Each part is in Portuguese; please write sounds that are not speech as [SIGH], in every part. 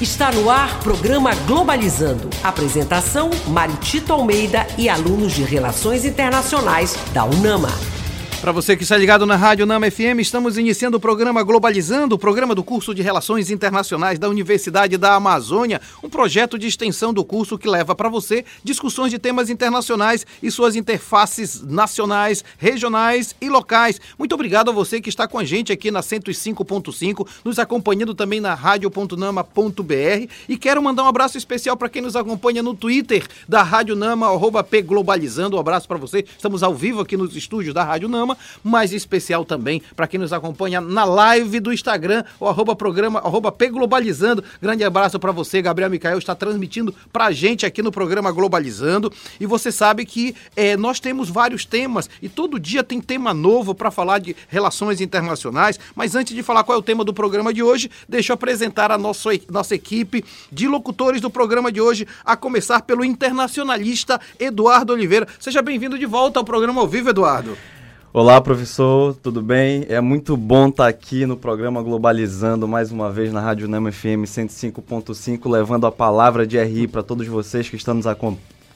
Está no ar programa Globalizando. Apresentação: Mário Tito Almeida e alunos de Relações Internacionais da UNAMA. Para você que está ligado na Rádio Nama FM, estamos iniciando o programa Globalizando, o programa do curso de Relações Internacionais da Universidade da Amazônia, um projeto de extensão do curso que leva para você discussões de temas internacionais e suas interfaces nacionais, regionais e locais. Muito obrigado a você que está com a gente aqui na 105.5, nos acompanhando também na rádio.nama.br e quero mandar um abraço especial para quem nos acompanha no Twitter da Rádio Nama, arroba P Globalizando. Um abraço para você. Estamos ao vivo aqui nos estúdios da Rádio Nama programa, mas especial também para quem nos acompanha na live do Instagram, o arroba programa, arroba Globalizando. Grande abraço para você, Gabriel Micael, está transmitindo para a gente aqui no programa Globalizando. E você sabe que é, nós temos vários temas e todo dia tem tema novo para falar de relações internacionais. Mas antes de falar qual é o tema do programa de hoje, deixa eu apresentar a nossa, nossa equipe de locutores do programa de hoje, a começar pelo internacionalista Eduardo Oliveira. Seja bem-vindo de volta ao programa ao vivo, Eduardo. Olá, professor, tudo bem? É muito bom estar aqui no programa Globalizando mais uma vez na Rádio Nama FM 105.5, levando a palavra de RI para todos vocês que estão nos,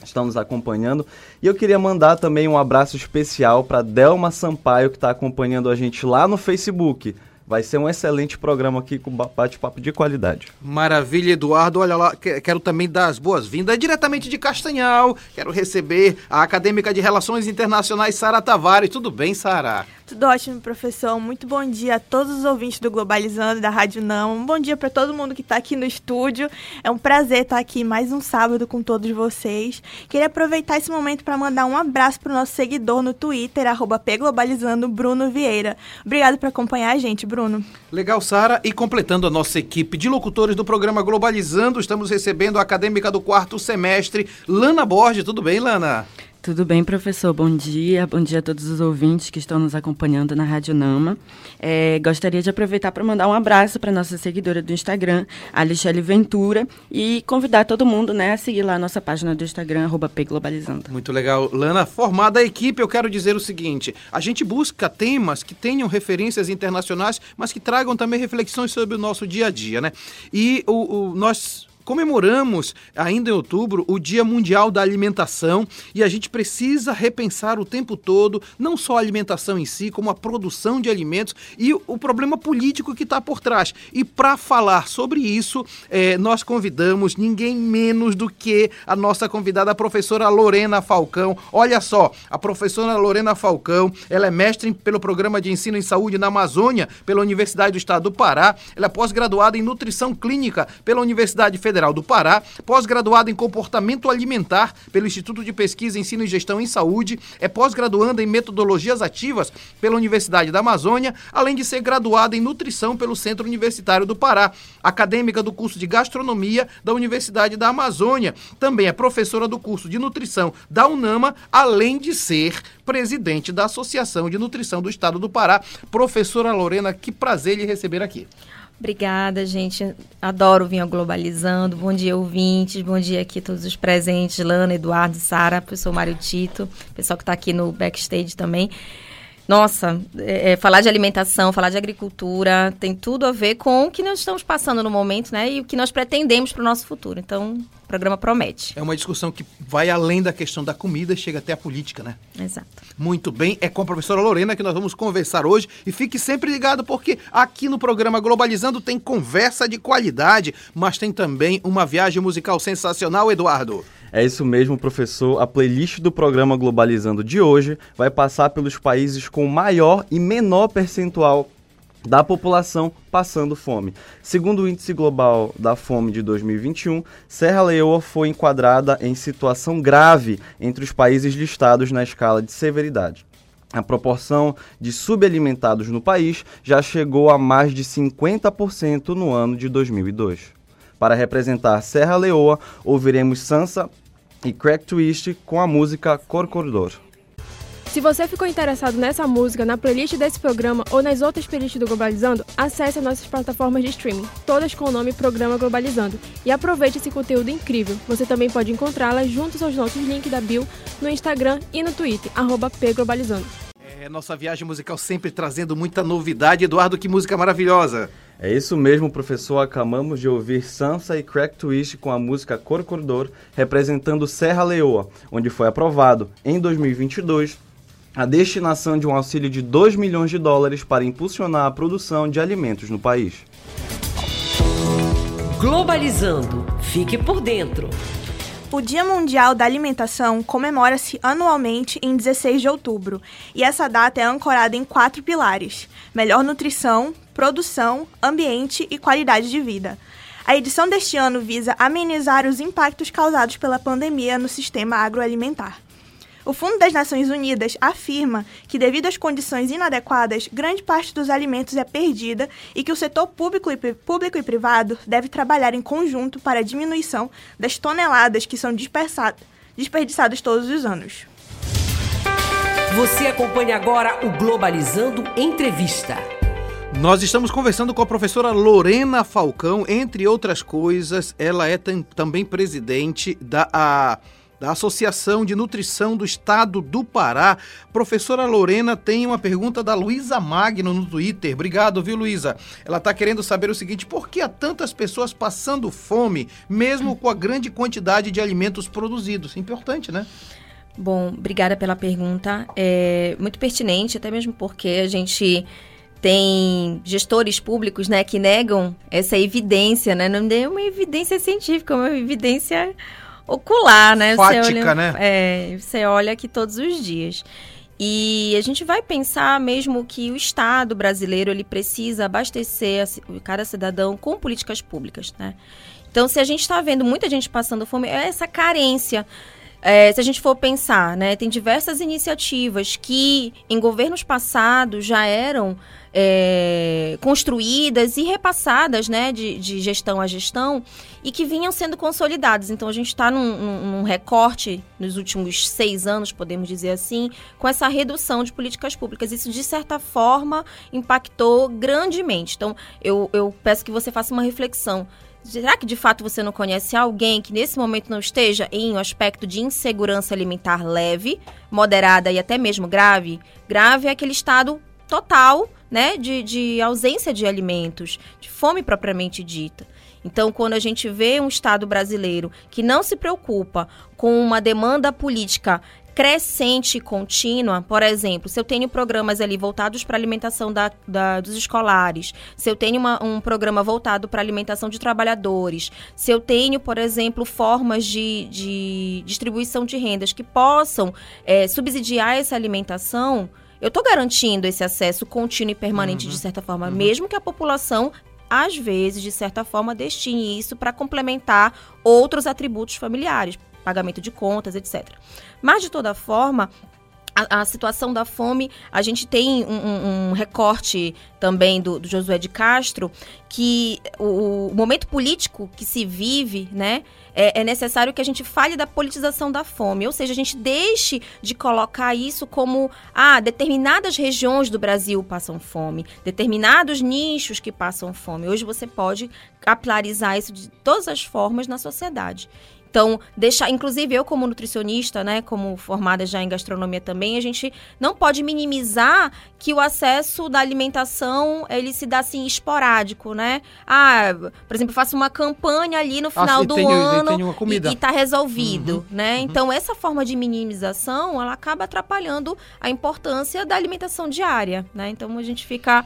estão nos acompanhando. E eu queria mandar também um abraço especial para Delma Sampaio, que está acompanhando a gente lá no Facebook. Vai ser um excelente programa aqui com bate-papo de qualidade. Maravilha, Eduardo. Olha lá, quero também dar as boas-vindas diretamente de Castanhal. Quero receber a acadêmica de Relações Internacionais, Sara Tavares. Tudo bem, Sara? Tudo ótimo, professor. Muito bom dia a todos os ouvintes do Globalizando da Rádio Não. Um bom dia para todo mundo que está aqui no estúdio. É um prazer estar aqui mais um sábado com todos vocês. Queria aproveitar esse momento para mandar um abraço para o nosso seguidor no Twitter, pglobalizando, Bruno Vieira. Obrigado por acompanhar a gente, Bruno. Legal, Sara. E completando a nossa equipe de locutores do programa Globalizando, estamos recebendo a acadêmica do quarto semestre, Lana Borges. Tudo bem, Lana? Tudo bem, professor? Bom dia. Bom dia a todos os ouvintes que estão nos acompanhando na Rádio Nama. É, gostaria de aproveitar para mandar um abraço para nossa seguidora do Instagram, Alexele Ventura, e convidar todo mundo né, a seguir lá a nossa página do Instagram, arroba Globalizando. Muito legal. Lana, formada a equipe, eu quero dizer o seguinte: a gente busca temas que tenham referências internacionais, mas que tragam também reflexões sobre o nosso dia a dia, né? E o, o nós comemoramos ainda em outubro o Dia Mundial da Alimentação e a gente precisa repensar o tempo todo não só a alimentação em si, como a produção de alimentos e o problema político que está por trás. E para falar sobre isso, é, nós convidamos ninguém menos do que a nossa convidada, a professora Lorena Falcão. Olha só, a professora Lorena Falcão, ela é mestre pelo Programa de Ensino em Saúde na Amazônia pela Universidade do Estado do Pará. Ela é pós-graduada em Nutrição Clínica pela Universidade Federal Federal do Pará, pós-graduada em comportamento alimentar pelo Instituto de Pesquisa, Ensino e Gestão em Saúde, é pós-graduanda em metodologias ativas pela Universidade da Amazônia, além de ser graduada em nutrição pelo Centro Universitário do Pará, acadêmica do curso de gastronomia da Universidade da Amazônia. Também é professora do curso de nutrição da UNAMA, além de ser presidente da Associação de Nutrição do Estado do Pará. Professora Lorena, que prazer lhe receber aqui. Obrigada, gente. Adoro vir ao Globalizando. Bom dia, ouvintes. Bom dia aqui todos os presentes. Lana, Eduardo, Sara, professor Mário Tito, pessoal que está aqui no backstage também. Nossa, é, é, falar de alimentação, falar de agricultura, tem tudo a ver com o que nós estamos passando no momento, né? E o que nós pretendemos para o nosso futuro. Então, o programa promete. É uma discussão que vai além da questão da comida, chega até a política, né? Exato. Muito bem, é com a professora Lorena que nós vamos conversar hoje. E fique sempre ligado, porque aqui no programa Globalizando tem conversa de qualidade, mas tem também uma viagem musical sensacional, Eduardo. É isso mesmo, professor. A playlist do programa Globalizando de hoje vai passar pelos países com maior e menor percentual da população passando fome. Segundo o Índice Global da Fome de 2021, Serra Leoa foi enquadrada em situação grave entre os países listados na escala de severidade. A proporção de subalimentados no país já chegou a mais de 50% no ano de 2002. Para representar Serra Leoa, ouviremos Sansa e Crack Twist com a música Corcordor. Se você ficou interessado nessa música, na playlist desse programa ou nas outras playlists do Globalizando, acesse as nossas plataformas de streaming, todas com o nome Programa Globalizando, e aproveite esse conteúdo incrível. Você também pode encontrá-las juntos aos nossos links da bio no Instagram e no Twitter, arroba pglobalizando. nossa viagem musical sempre trazendo muita novidade. Eduardo, que música maravilhosa! É isso mesmo, professor. Acabamos de ouvir Sansa e Crack Twist com a música Corcordor, representando Serra Leoa, onde foi aprovado, em 2022, a destinação de um auxílio de 2 milhões de dólares para impulsionar a produção de alimentos no país. Globalizando. Fique por dentro. O Dia Mundial da Alimentação comemora-se anualmente em 16 de outubro, e essa data é ancorada em quatro pilares: melhor nutrição, produção, ambiente e qualidade de vida. A edição deste ano visa amenizar os impactos causados pela pandemia no sistema agroalimentar. O Fundo das Nações Unidas afirma que, devido às condições inadequadas, grande parte dos alimentos é perdida e que o setor público e, público e privado deve trabalhar em conjunto para a diminuição das toneladas que são desperdiçadas todos os anos. Você acompanha agora o Globalizando Entrevista. Nós estamos conversando com a professora Lorena Falcão, entre outras coisas, ela é também presidente da. Da Associação de Nutrição do Estado do Pará. Professora Lorena tem uma pergunta da Luísa Magno no Twitter. Obrigado, viu, Luísa? Ela está querendo saber o seguinte: por que há tantas pessoas passando fome, mesmo com a grande quantidade de alimentos produzidos? Importante, né? Bom, obrigada pela pergunta. É muito pertinente, até mesmo porque a gente tem gestores públicos, né, que negam essa evidência, né? Não é uma evidência científica, é uma evidência ocular, né? Fática, você olha, né? É, você olha aqui todos os dias. E a gente vai pensar mesmo que o Estado brasileiro ele precisa abastecer cada cidadão com políticas públicas, né? Então, se a gente está vendo muita gente passando fome, é essa carência. É, se a gente for pensar, né, tem diversas iniciativas que em governos passados já eram é, construídas e repassadas né, de, de, gestão a gestão e que vinham sendo consolidadas. Então a gente está num, num, recorte nos últimos seis anos, podemos dizer assim, com essa redução de políticas públicas. Isso, de certa forma, impactou grandemente. Então eu, eu peço que você faça uma reflexão. Será que de fato você não conhece alguém que nesse momento não esteja em um aspecto de insegurança alimentar leve, moderada e até mesmo grave? Grave é aquele estado total né, de, de ausência de alimentos, de fome propriamente dita. Então, quando a gente vê um Estado brasileiro que não se preocupa com uma demanda política crescente e contínua, por exemplo, se eu tenho programas ali voltados para a alimentação da, da, dos escolares, se eu tenho uma, um programa voltado para a alimentação de trabalhadores, se eu tenho, por exemplo, formas de, de distribuição de rendas que possam é, subsidiar essa alimentação, eu estou garantindo esse acesso contínuo e permanente, uhum. de certa forma, uhum. mesmo que a população às vezes, de certa forma, destine isso para complementar outros atributos familiares, pagamento de contas, etc. Mas, de toda forma, a, a, situação da fome, a gente tem um, um, recorte também do, do, Josué de Castro, que o, o, momento político que se vive, né, é, é, necessário que a gente fale da politização da fome, ou seja, a gente deixe de colocar isso como, ah, determinadas regiões do Brasil passam fome, determinados nichos que passam fome. Hoje você pode capilarizar isso de todas as formas na sociedade. Então, deixar, inclusive eu como nutricionista, né, como formada já em gastronomia também, a gente não pode minimizar que o acesso da alimentação, ele se dá assim esporádico, né? Ah, por exemplo, eu faço uma campanha ali no ah, final ah, do tenho, ano e, e tá resolvido, uhum, né? Uhum. Então, essa forma de minimização, ela acaba atrapalhando a importância da alimentação diária, né? Então, a gente fica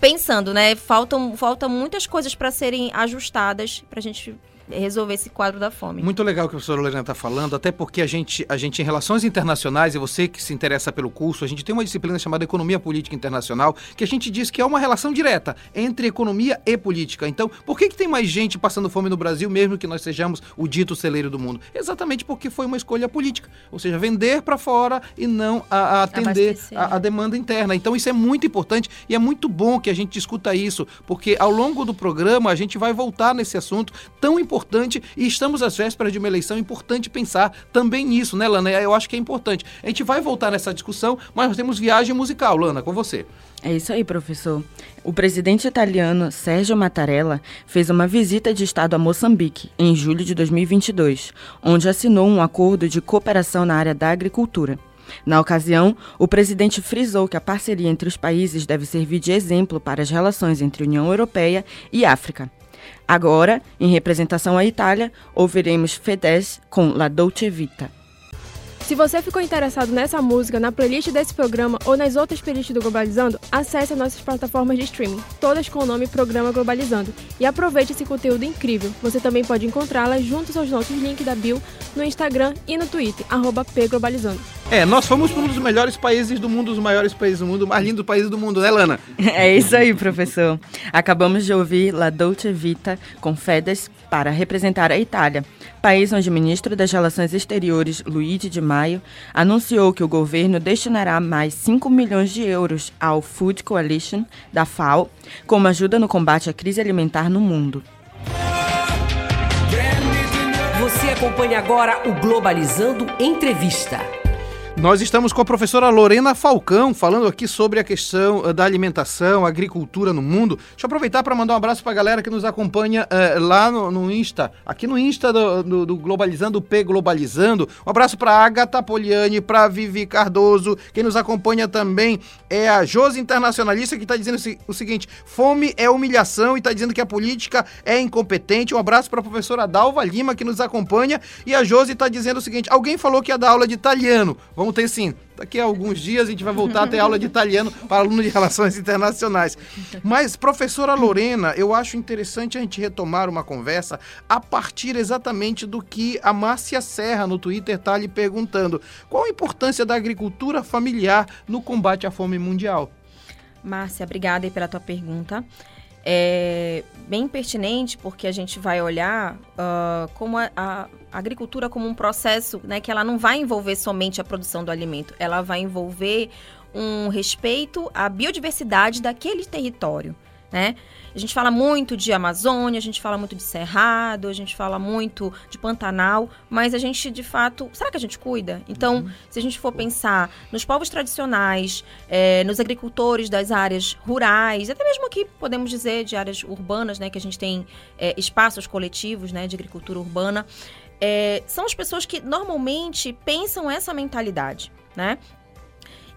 pensando, né? Faltam, faltam muitas coisas para serem ajustadas para a gente resolver esse quadro da fome. Muito legal o que a professora Lorena está falando, até porque a gente, a gente, em relações internacionais, e você que se interessa pelo curso, a gente tem uma disciplina chamada Economia Política Internacional, que a gente diz que é uma relação direta entre economia e política. Então, por que, que tem mais gente passando fome no Brasil, mesmo que nós sejamos o dito celeiro do mundo? Exatamente porque foi uma escolha política. Ou seja, vender para fora e não a, a atender a, a demanda interna. Então, isso é muito importante e é muito bom que a gente discuta isso, porque ao longo do programa a gente vai voltar nesse assunto tão importante importante e estamos às vésperas de uma eleição importante pensar também nisso, né, Lana? Eu acho que é importante. A gente vai voltar nessa discussão, mas nós temos viagem musical, Lana, com você. É isso aí, professor. O presidente italiano Sérgio Mattarella fez uma visita de Estado a Moçambique em julho de 2022, onde assinou um acordo de cooperação na área da agricultura. Na ocasião, o presidente frisou que a parceria entre os países deve servir de exemplo para as relações entre União Europeia e África. Agora, em representação à Itália, ouviremos Fedez com La Dolce Vita. Se você ficou interessado nessa música, na playlist desse programa ou nas outras playlists do Globalizando, acesse as nossas plataformas de streaming, todas com o nome Programa Globalizando, e aproveite esse conteúdo incrível. Você também pode encontrá-las juntos aos nossos links da Bill no Instagram e no Twitter, arroba pglobalizando. É, nós fomos para um dos melhores países do mundo, os maiores países do mundo, o mais lindo país do mundo, né, Lana? [LAUGHS] É isso aí, professor. Acabamos de ouvir La Dolce Vita com Fedez para representar a Itália, país onde o ministro das Relações Exteriores, Luigi Di Maio, anunciou que o governo destinará mais 5 milhões de euros ao Food Coalition da FAO como ajuda no combate à crise alimentar no mundo. Você acompanha agora o Globalizando Entrevista. Nós estamos com a professora Lorena Falcão, falando aqui sobre a questão uh, da alimentação, agricultura no mundo. Deixa eu aproveitar para mandar um abraço para a galera que nos acompanha uh, lá no, no, Insta, aqui no Insta do, do, do Globalizando, P Globalizando. Um abraço para Agatha Poliani, para Vivi Cardoso. Quem nos acompanha também é a Josi Internacionalista, que está dizendo o seguinte: fome é humilhação e está dizendo que a política é incompetente. Um abraço para a professora Dalva Lima, que nos acompanha. E a Josi está dizendo o seguinte: alguém falou que ia dar aula de italiano. Vamos ter sim. Daqui a alguns dias a gente vai voltar a ter aula de italiano para alunos de relações internacionais. Mas, professora Lorena, eu acho interessante a gente retomar uma conversa a partir exatamente do que a Márcia Serra no Twitter está lhe perguntando. Qual a importância da agricultura familiar no combate à fome mundial? Márcia, obrigada pela tua pergunta é bem pertinente porque a gente vai olhar uh, como a, a, agricultura como um processo né, que ela não vai envolver somente a produção do alimento, ela vai envolver um respeito à biodiversidade daquele território né? A gente fala muito de Amazônia, a gente fala muito de Cerrado, a gente fala muito de Pantanal, mas a gente, de fato, será que a gente cuida? Então, uhum. se a gente for pensar nos povos tradicionais, é, nos agricultores das áreas rurais, até mesmo aqui podemos dizer de áreas urbanas, né, que a gente tem é, espaços coletivos, né, de agricultura urbana, é, são as pessoas que normalmente pensam essa mentalidade, né?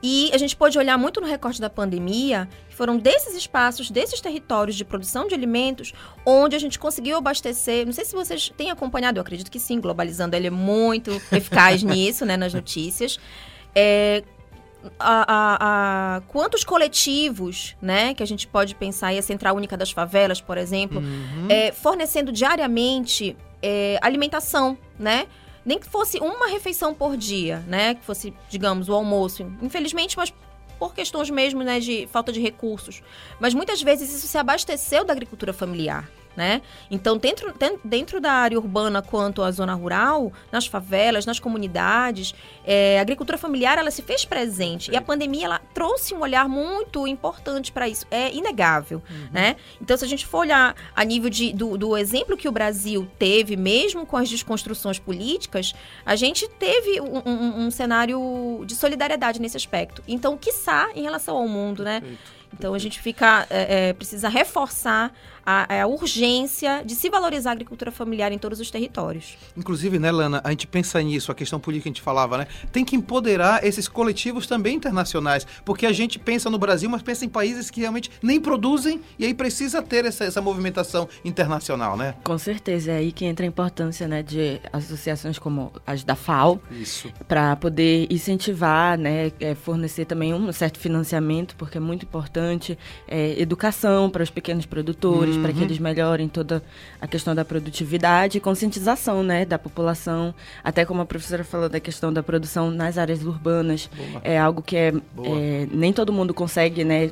E a gente pode olhar muito no recorte da pandemia, que foram desses espaços, desses territórios de produção de alimentos, onde a gente conseguiu abastecer. Não sei se vocês têm acompanhado, eu acredito que sim, globalizando ele é muito eficaz [LAUGHS] nisso, né, nas notícias. É, a, a, a, quantos coletivos, né, que a gente pode pensar aí, a Central Única das Favelas, por exemplo, uhum. é, fornecendo diariamente é, alimentação, né? Nem que fosse uma refeição por dia, né? Que fosse, digamos, o almoço. Infelizmente, mas por questões mesmo, né, de falta de recursos. Mas muitas vezes isso se abasteceu da agricultura familiar né? Então, dentro, dentro da área urbana quanto à zona rural, nas favelas, nas comunidades, é, a agricultura familiar ela se fez presente Sim. e a pandemia ela trouxe um olhar muito importante para isso, é inegável, uhum. né? Então, se a gente for olhar a nível de, do, do exemplo que o Brasil teve, mesmo com as desconstruções políticas, a gente teve um, um, um cenário de solidariedade nesse aspecto. Então, quiçá em relação ao mundo, né? Perfeito. Então a gente fica é, é, precisa reforçar a, a, urgência de se valorizar a agricultura familiar em todos os territórios. Inclusive, né, Lana, a gente pensa nisso, a questão política que a gente falava, né? Tem que empoderar esses coletivos também internacionais, porque a gente pensa no Brasil, mas pensa em países que realmente nem produzem e aí precisa ter essa, essa movimentação internacional, né? Com certeza, é aí que entra a importância, né, de associações como as da FAO, para poder incentivar, né, é, fornecer também um certo financiamento, porque é muito importante, é, educação para os pequenos produtores, uhum. para que eles melhorem toda a questão da produtividade e conscientização né, da população. Até como a professora falou da questão da produção nas áreas urbanas. Boa. É algo que é, é, nem todo mundo consegue né,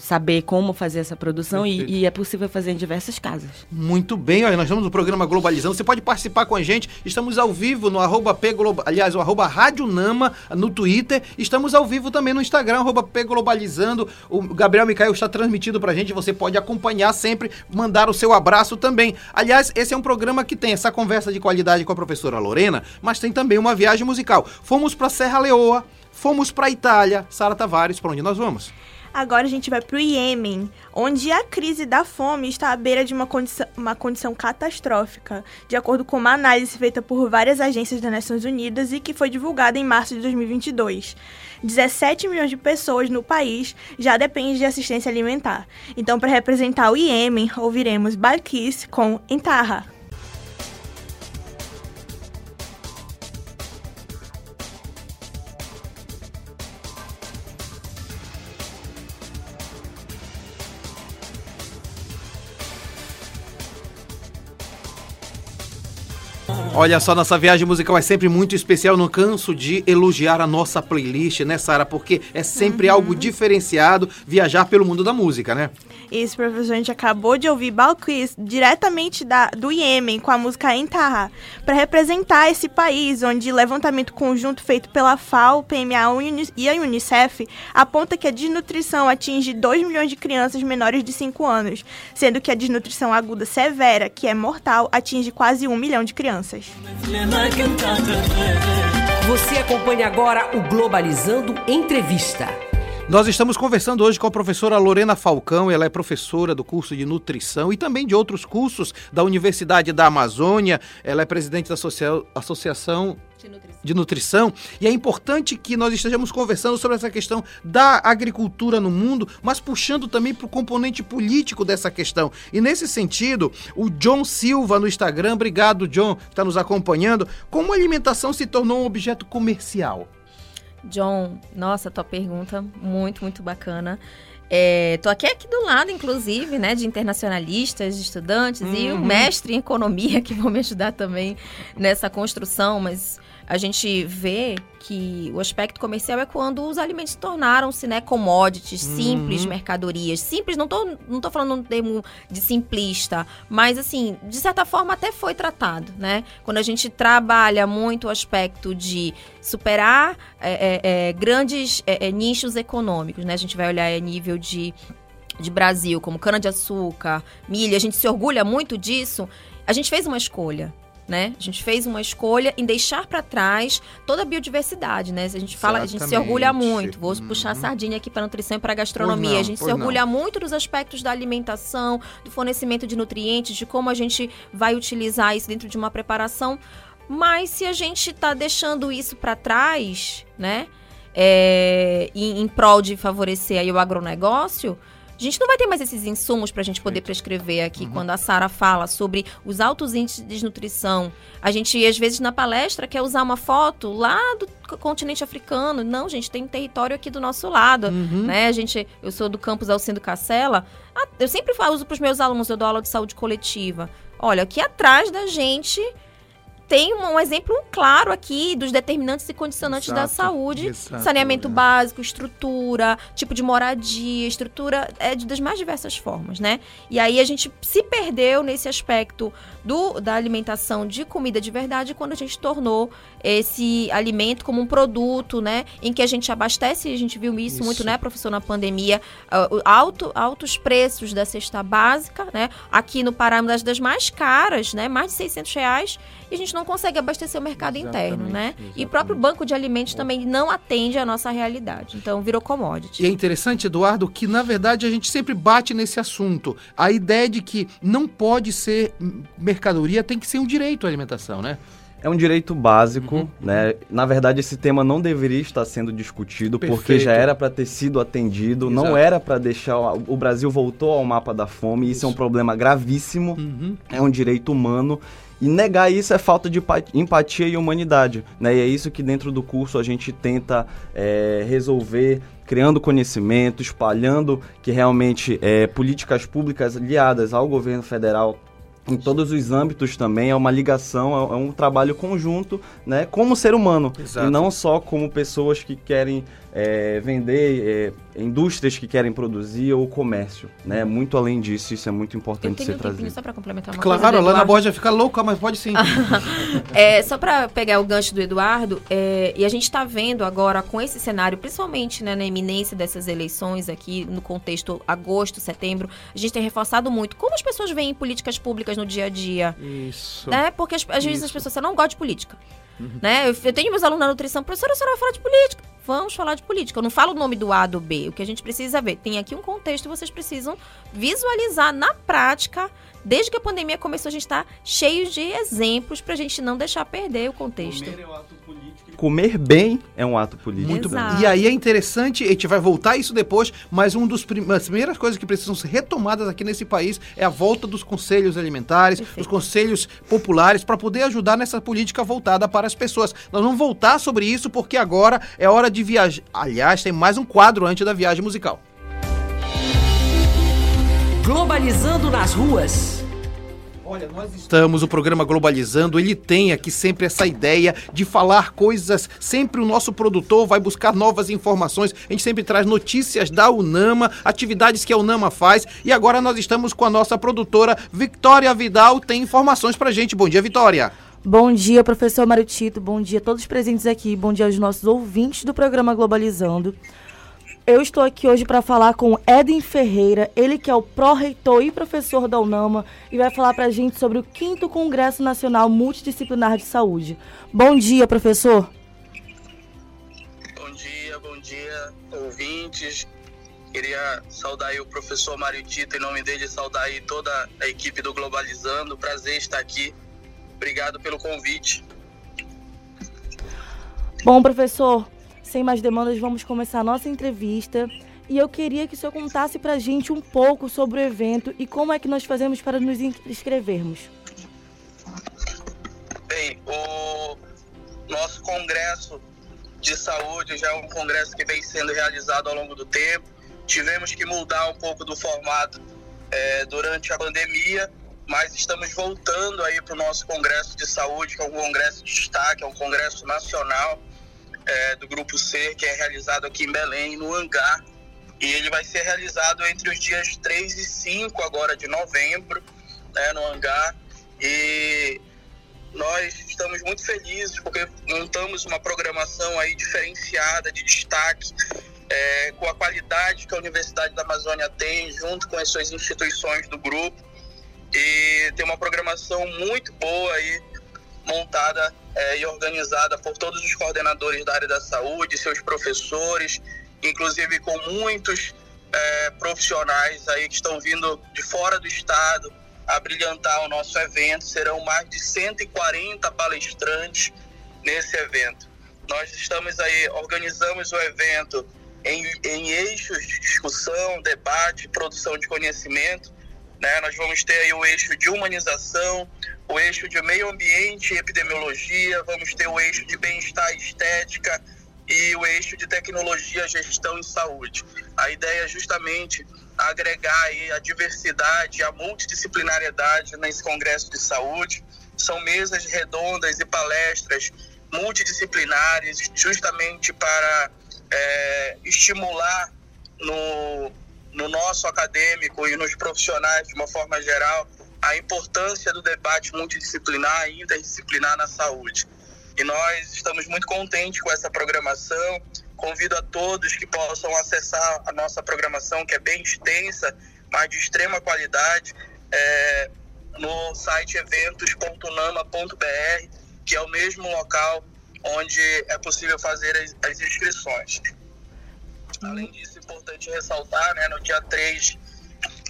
saber como fazer essa produção e, e, é possível fazer em diversas casas. Muito bem, olha, nós estamos no programa Globalizando. Você pode participar com a gente. Estamos ao vivo no arroba P Globa, aliás, o arroba Rádio Nama no Twitter. Estamos ao vivo também no Instagram, arroba P Globalizando. O Gabriel Micael está transmitindo pra gente. Você pode acompanhar sempre, mandar o seu abraço também. Aliás, esse é um programa que tem essa conversa de qualidade com a professora Lorena, mas tem também uma viagem musical. Fomos para Serra Leoa, fomos para Itália. Sara Tavares, para onde nós vamos? Agora a gente vai para o Iêmen, onde a crise da fome está à beira de uma condição, uma condição catastrófica, de acordo com uma análise feita por várias agências das Nações Unidas e que foi divulgada em março de 2022. 17 milhões de pessoas no país já dependem de assistência alimentar. Então, para representar o Iêmen, ouviremos Balkis com Entarra. Olha só, nossa viagem musical é sempre muito especial. Não canso de elogiar a nossa playlist, né, Sara? Porque é sempre uhum. algo diferenciado viajar pelo mundo da música, né? Isso, professor. A gente acabou de ouvir Balquis, diretamente da, do Iêmen, com a música Entarra, para representar esse país, onde levantamento conjunto feito pela FAO, PMA e a Unicef aponta que a desnutrição atinge 2 milhões de crianças menores de 5 anos, sendo que a desnutrição aguda severa, que é mortal, atinge quase 1 milhão de crianças. Você acompanha agora o Globalizando Entrevista. Nós estamos conversando hoje com a professora Lorena Falcão, ela é professora do curso de nutrição e também de outros cursos da Universidade da Amazônia. Ela é presidente da Associação de nutrição. de nutrição. E é importante que nós estejamos conversando sobre essa questão da agricultura no mundo, mas puxando também para o componente político dessa questão. E nesse sentido, o John Silva no Instagram, obrigado, John, que está nos acompanhando. Como a alimentação se tornou um objeto comercial? John, nossa, tua pergunta muito, muito bacana. É, tô aqui, aqui do lado, inclusive, né, de internacionalistas, de estudantes uhum. e o mestre em economia [LAUGHS] que vão me ajudar também nessa construção, mas a gente vê que o aspecto comercial é quando os alimentos tornaram-se né, commodities, simples uhum. mercadorias. Simples, não tô, não tô falando um termo de simplista, mas assim, de certa forma até foi tratado, né? Quando a gente trabalha muito o aspecto de superar é, é, grandes é, nichos econômicos, né? A gente vai olhar a nível de de Brasil, como cana-de-açúcar, milho, a gente se orgulha muito disso. A gente fez uma escolha, né? A gente fez uma escolha em deixar para trás toda a biodiversidade, né? A gente fala, Exatamente. a gente se orgulha muito. Vou uhum. puxar a sardinha aqui para nutrição e para gastronomia. Não, a gente se orgulha não. muito dos aspectos da alimentação, do fornecimento de nutrientes, de como a gente vai utilizar isso dentro de uma preparação. Mas se a gente está deixando isso para trás, né? É, em, em prol de favorecer aí o agronegócio, a gente não vai ter mais esses insumos para a gente poder prescrever aqui. Uhum. Quando a Sara fala sobre os altos índices de desnutrição, a gente, às vezes, na palestra, quer usar uma foto lá do continente africano. Não, gente, tem território aqui do nosso lado. Uhum. Né? A gente, eu sou do campus Alcindo Cacela. Ah, eu sempre uso para os meus alunos, eu dou aula de saúde coletiva. Olha, aqui atrás da gente tem um, exemplo claro aqui dos determinantes e condicionantes exato, da saúde. Exato, saneamento é. básico, estrutura, tipo de moradia, estrutura é de, das mais diversas formas, né? E aí a gente se perdeu nesse aspecto do, da alimentação de comida de verdade quando a gente tornou esse alimento como um produto, né? Em que a gente abastece, a gente viu isso, isso. muito, né, professor, na pandemia, uh, alto, altos preços da cesta básica, né? Aqui no Pará, uma das mais caras, né? Mais de 600 reais e a gente não consegue abastecer o mercado exatamente, interno, né? Exatamente. E o próprio banco de alimentos também não atende à nossa realidade. Então virou commodity. E é interessante, Eduardo, que na verdade a gente sempre bate nesse assunto. A ideia de que não pode ser mercadoria, tem que ser um direito à alimentação, né? É um direito básico, uhum. né? Na verdade, esse tema não deveria estar sendo discutido Perfeito. porque já era para ter sido atendido, Exato. não era para deixar o Brasil voltou ao mapa da fome. Isso, isso é um problema gravíssimo. Uhum. É um direito humano e negar isso é falta de empatia e humanidade. Né? E é isso que dentro do curso a gente tenta é, resolver, criando conhecimento, espalhando que realmente é, políticas públicas aliadas ao governo federal em todos os âmbitos também, é uma ligação, é, é um trabalho conjunto, né, como ser humano, Exato. e não só como pessoas que querem é, vender, é, indústrias que querem produzir ou comércio, né? Muito além disso, isso é muito importante ser um trazido. só para complementar uma claro, coisa. Claro, a Lana Borja fica louca, mas pode sim. [LAUGHS] é, só para pegar o gancho do Eduardo, é, e a gente está vendo agora com esse cenário, principalmente né, na eminência dessas eleições aqui, no contexto agosto, setembro, a gente tem reforçado muito como as pessoas veem políticas públicas no dia a dia. Isso. Né? Porque às vezes as pessoas, você não gosta de política. Uhum. Né? Eu, eu tenho meus alunos na nutrição, professora, a senhora vai falar de política vamos falar de política. Eu não falo o nome do A, do B. O que a gente precisa ver, tem aqui um contexto vocês precisam visualizar na prática. Desde que a pandemia começou, a gente está cheio de exemplos para a gente não deixar perder o contexto. Comer é um ato político. Comer bem é um ato político. Muito Exato. bem. E aí é interessante, a gente vai voltar a isso depois, mas um prim- das primeiras coisas que precisam ser retomadas aqui nesse país é a volta dos conselhos alimentares, Perfeito. dos conselhos populares, para poder ajudar nessa política voltada para as pessoas. Nós vamos voltar sobre isso porque agora é hora de viajar. Aliás, tem mais um quadro antes da viagem musical. Globalizando nas ruas. Olha, nós estamos, o programa Globalizando, ele tem aqui sempre essa ideia de falar coisas, sempre o nosso produtor vai buscar novas informações, a gente sempre traz notícias da Unama, atividades que a Unama faz, e agora nós estamos com a nossa produtora Victoria Vidal, tem informações pra gente. Bom dia, Vitória. Bom dia, professor Mário Tito. Bom dia a todos presentes aqui. Bom dia aos nossos ouvintes do programa Globalizando. Eu estou aqui hoje para falar com Eden Ferreira, ele que é o pró-reitor e professor da UNAMA e vai falar para a gente sobre o 5 Congresso Nacional Multidisciplinar de Saúde. Bom dia, professor. Bom dia, bom dia, ouvintes. Queria saudar o professor Mário Tito, em nome dele, saudar toda a equipe do Globalizando. Prazer estar aqui. Obrigado pelo convite. Bom, professor, sem mais demandas, vamos começar a nossa entrevista. E eu queria que o senhor contasse para a gente um pouco sobre o evento e como é que nós fazemos para nos inscrevermos. Bem, o nosso congresso de saúde já é um congresso que vem sendo realizado ao longo do tempo. Tivemos que mudar um pouco do formato eh, durante a pandemia, mas estamos voltando aí para o nosso congresso de saúde, que é um congresso de destaque, é um congresso nacional eh, do Grupo C, que é realizado aqui em Belém, no Hangar. E ele vai ser realizado entre os dias 3 e 5 agora de novembro, né, no Hangar. E nós estamos muito felizes porque montamos uma programação aí diferenciada, de destaque, é, com a qualidade que a Universidade da Amazônia tem, junto com as suas instituições do grupo. E tem uma programação muito boa aí, montada é, e organizada por todos os coordenadores da área da saúde, seus professores, inclusive com muitos é, profissionais aí que estão vindo de fora do estado, a brilhantar o nosso evento. Serão mais de 140 palestrantes nesse evento. Nós estamos aí, organizamos o evento em, em eixos de discussão, debate, produção de conhecimento. Né? Nós vamos ter aí o eixo de humanização, o eixo de meio ambiente e epidemiologia, vamos ter o eixo de bem-estar e estética e o eixo de tecnologia, gestão e saúde. A ideia é justamente agregar aí a diversidade, a multidisciplinariedade nesse congresso de saúde. São mesas redondas e palestras multidisciplinares, justamente para é, estimular no, no nosso acadêmico e nos profissionais, de uma forma geral, a importância do debate multidisciplinar e interdisciplinar na saúde. E nós estamos muito contentes com essa programação. Convido a todos que possam acessar a nossa programação, que é bem extensa, mas de extrema qualidade, é, no site eventos.nama.br, que é o mesmo local onde é possível fazer as, as inscrições. Além disso, importante ressaltar, né, no dia 3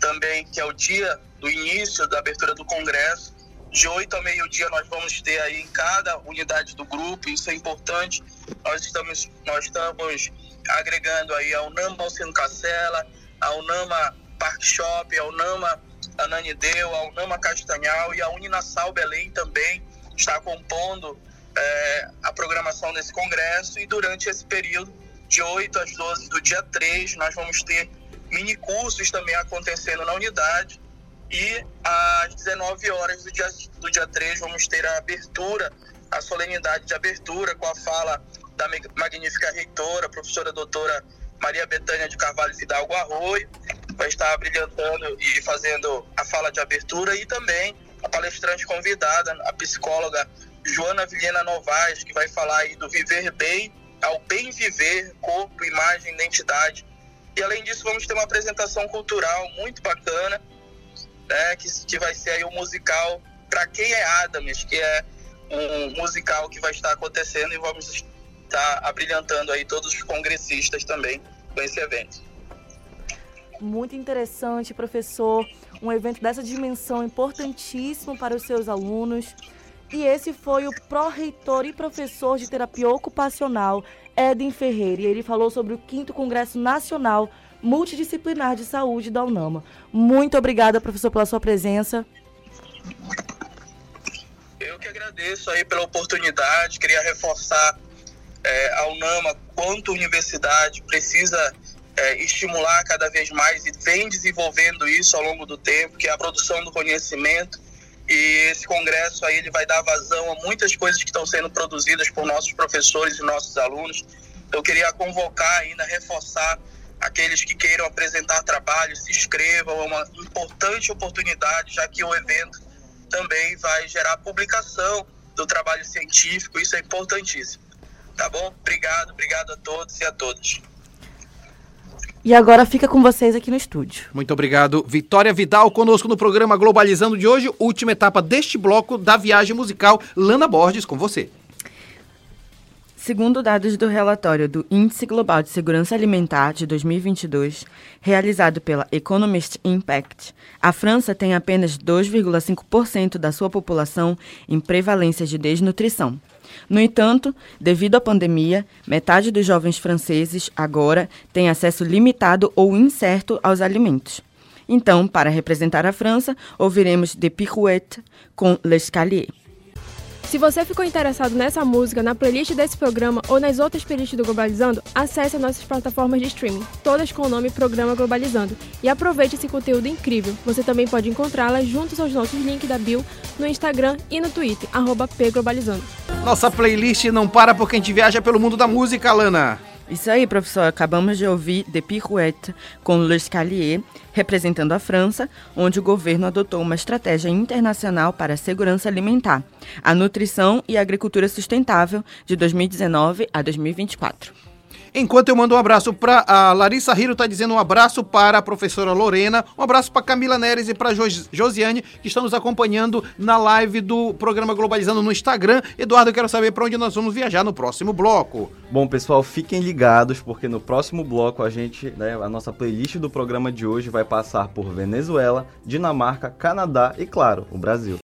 também, que é o dia do início da abertura do Congresso, de 8 a meio-dia nós vamos ter aí em cada unidade do grupo, isso é importante. Nós estamos, nós estamos agregando aí a Unama Alcino Cacela, a Unama Park Shop, a Unama Ananideu, a Unama Castanhal e a Uninasal Belém também está compondo é, a programação desse congresso e durante esse período, de 8 às 12 do dia 3, nós vamos ter mini cursos também acontecendo na unidade. E às 19 horas do dia, do dia 3 vamos ter a abertura, a solenidade de abertura com a fala da magnífica reitora, professora doutora Maria Betânia de Carvalho Fidalgo Arroio, vai estar brilhantando e fazendo a fala de abertura e também a palestrante convidada, a psicóloga Joana Vilhena Novaes, que vai falar aí do viver bem ao bem viver, corpo, imagem, identidade. E além disso, vamos ter uma apresentação cultural muito bacana, né, que, que vai ser aí o um musical Pra Quem é Adams, que é um musical que vai estar acontecendo e vamos estar abrilhantando aí todos os congressistas também com esse evento. Muito interessante, professor. Um evento dessa dimensão importantíssimo para os seus alunos. E esse foi o pró-reitor e professor de terapia ocupacional, Eden Ferreira. E ele falou sobre o 5 Congresso Nacional Multidisciplinar de Saúde da UNAMA. Muito obrigada, professor, pela sua presença. Eu que agradeço aí pela oportunidade, queria reforçar é, a UNAMA quanto a universidade precisa é, estimular cada vez mais e vem desenvolvendo isso ao longo do tempo, que é a produção do conhecimento. E esse congresso aí ele vai dar vazão a muitas coisas que estão sendo produzidas por nossos professores e nossos alunos. Eu queria convocar ainda, reforçar aqueles que queiram apresentar trabalho, se inscrevam, é uma importante oportunidade, já que o evento também vai gerar publicação do trabalho científico, isso é importantíssimo. Tá bom? Obrigado, obrigado a todos e a todas. E agora fica com vocês aqui no estúdio. Muito obrigado. Vitória Vidal conosco no programa Globalizando de hoje, última etapa deste bloco da viagem musical. Lana Borges, com você. Segundo dados do relatório do Índice Global de Segurança Alimentar de 2022, realizado pela Economist Impact, a França tem apenas 2,5% da sua população em prevalência de desnutrição. No entanto, devido à pandemia, metade dos jovens franceses agora tem acesso limitado ou incerto aos alimentos. Então, para representar a França, ouviremos De Pirouette com L'Escalier. Se você ficou interessado nessa música, na playlist desse programa ou nas outras playlists do Globalizando, acesse as nossas plataformas de streaming, todas com o nome Programa Globalizando, e aproveite esse conteúdo incrível. Você também pode encontrá-las juntos aos nossos links da bio no Instagram e no Twitter, pglobalizando. Nossa playlist não para porque a gente viaja pelo mundo da música, Lana. Isso aí, professor. Acabamos de ouvir De Pirouette com L'Escalier, representando a França, onde o governo adotou uma estratégia internacional para a segurança alimentar, a nutrição e a agricultura sustentável de 2019 a 2024. Enquanto eu mando um abraço para a Larissa Riro, tá dizendo um abraço para a professora Lorena, um abraço para Camila Neres e para Josiane, que estão nos acompanhando na live do programa Globalizando no Instagram. Eduardo, eu quero saber para onde nós vamos viajar no próximo bloco. Bom, pessoal, fiquem ligados, porque no próximo bloco a gente, né, a nossa playlist do programa de hoje vai passar por Venezuela, Dinamarca, Canadá e, claro, o Brasil.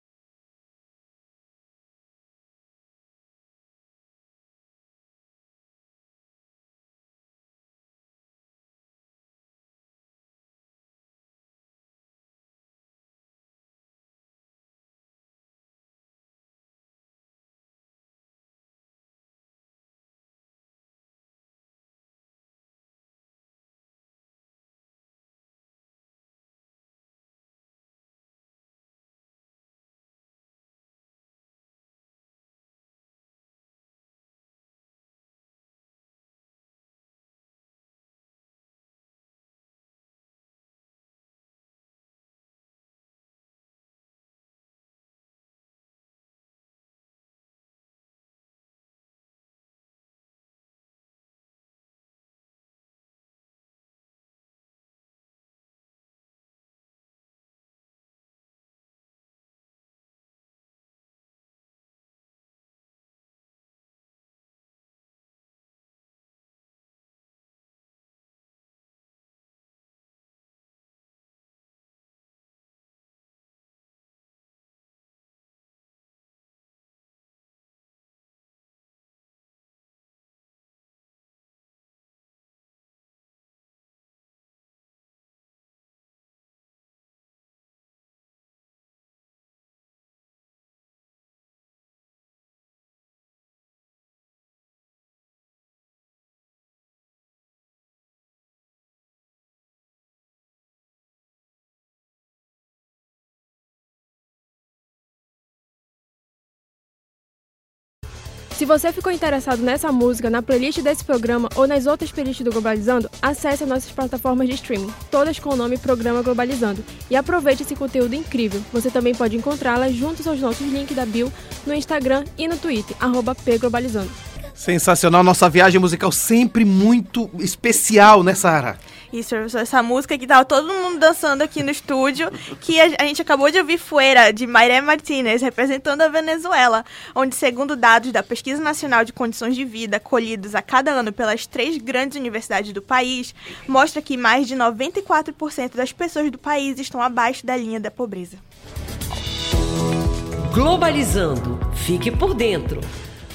Se você ficou interessado nessa música, na playlist desse programa ou nas outras playlists do Globalizando, acesse as nossas plataformas de streaming, todas com o nome Programa Globalizando, e aproveite esse conteúdo incrível. Você também pode encontrá-las juntos aos nossos links da bio no Instagram e no Twitter, pglobalizando. Sensacional, nossa viagem musical sempre muito especial, né, Sara? Isso, professor, essa música que tava todo mundo dançando aqui no estúdio, que a, a gente acabou de ouvir Fuera, de Mairé Martínez, representando a Venezuela, onde, segundo dados da Pesquisa Nacional de Condições de Vida, colhidos a cada ano pelas três grandes universidades do país, mostra que mais de 94% das pessoas do país estão abaixo da linha da pobreza. Globalizando. Fique por dentro.